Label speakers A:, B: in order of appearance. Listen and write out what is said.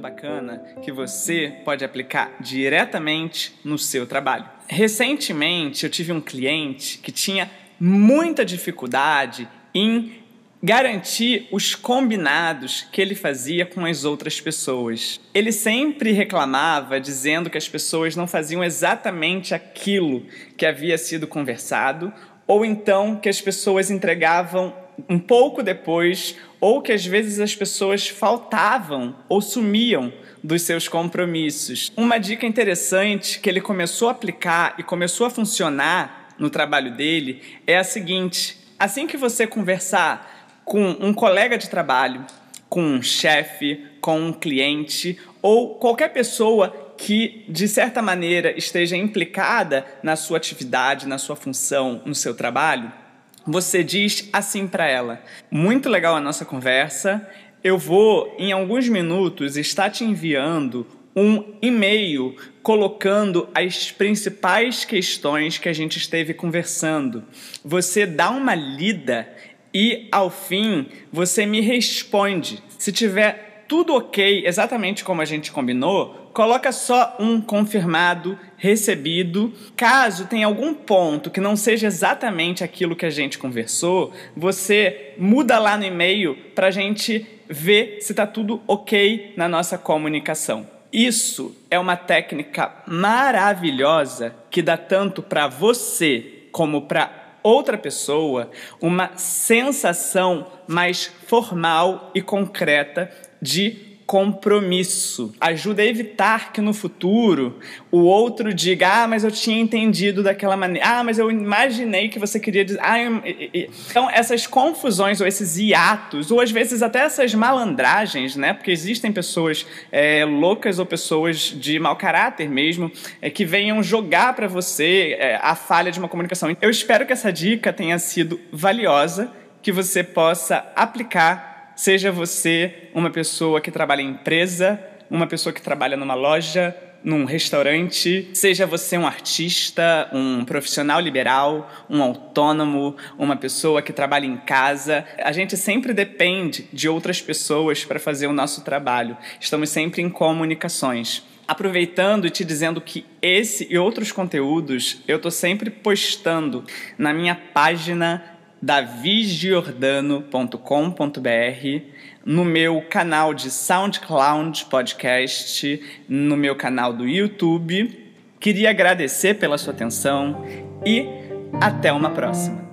A: bacana que você pode aplicar diretamente no seu trabalho. Recentemente eu tive um cliente que tinha muita dificuldade em garantir os combinados que ele fazia com as outras pessoas. Ele sempre reclamava dizendo que as pessoas não faziam exatamente aquilo que havia sido conversado, ou então que as pessoas entregavam um pouco depois, ou que às vezes as pessoas faltavam ou sumiam dos seus compromissos. Uma dica interessante que ele começou a aplicar e começou a funcionar no trabalho dele é a seguinte: assim que você conversar com um colega de trabalho, com um chefe, com um cliente ou qualquer pessoa que, de certa maneira, esteja implicada na sua atividade, na sua função, no seu trabalho, você diz assim para ela: Muito legal a nossa conversa. Eu vou, em alguns minutos, estar te enviando um e-mail colocando as principais questões que a gente esteve conversando. Você dá uma lida e ao fim você me responde. Se tiver tudo ok, exatamente como a gente combinou, coloca só um confirmado, recebido. Caso tenha algum ponto que não seja exatamente aquilo que a gente conversou, você muda lá no e-mail para a gente ver se está tudo ok na nossa comunicação. Isso é uma técnica maravilhosa que dá tanto para você como para outra pessoa uma sensação mais formal e concreta de compromisso. Ajuda a evitar que no futuro o outro diga: Ah, mas eu tinha entendido daquela maneira. Ah, mas eu imaginei que você queria dizer. Ah. Então, essas confusões ou esses hiatos, ou às vezes até essas malandragens, né? Porque existem pessoas é, loucas ou pessoas de mau caráter mesmo é, que venham jogar para você é, a falha de uma comunicação. Eu espero que essa dica tenha sido valiosa, que você possa aplicar Seja você uma pessoa que trabalha em empresa, uma pessoa que trabalha numa loja, num restaurante, seja você um artista, um profissional liberal, um autônomo, uma pessoa que trabalha em casa, a gente sempre depende de outras pessoas para fazer o nosso trabalho. Estamos sempre em comunicações. Aproveitando e te dizendo que esse e outros conteúdos eu estou sempre postando na minha página davigiordano.com.br, no meu canal de SoundCloud Podcast, no meu canal do YouTube. Queria agradecer pela sua atenção e até uma próxima.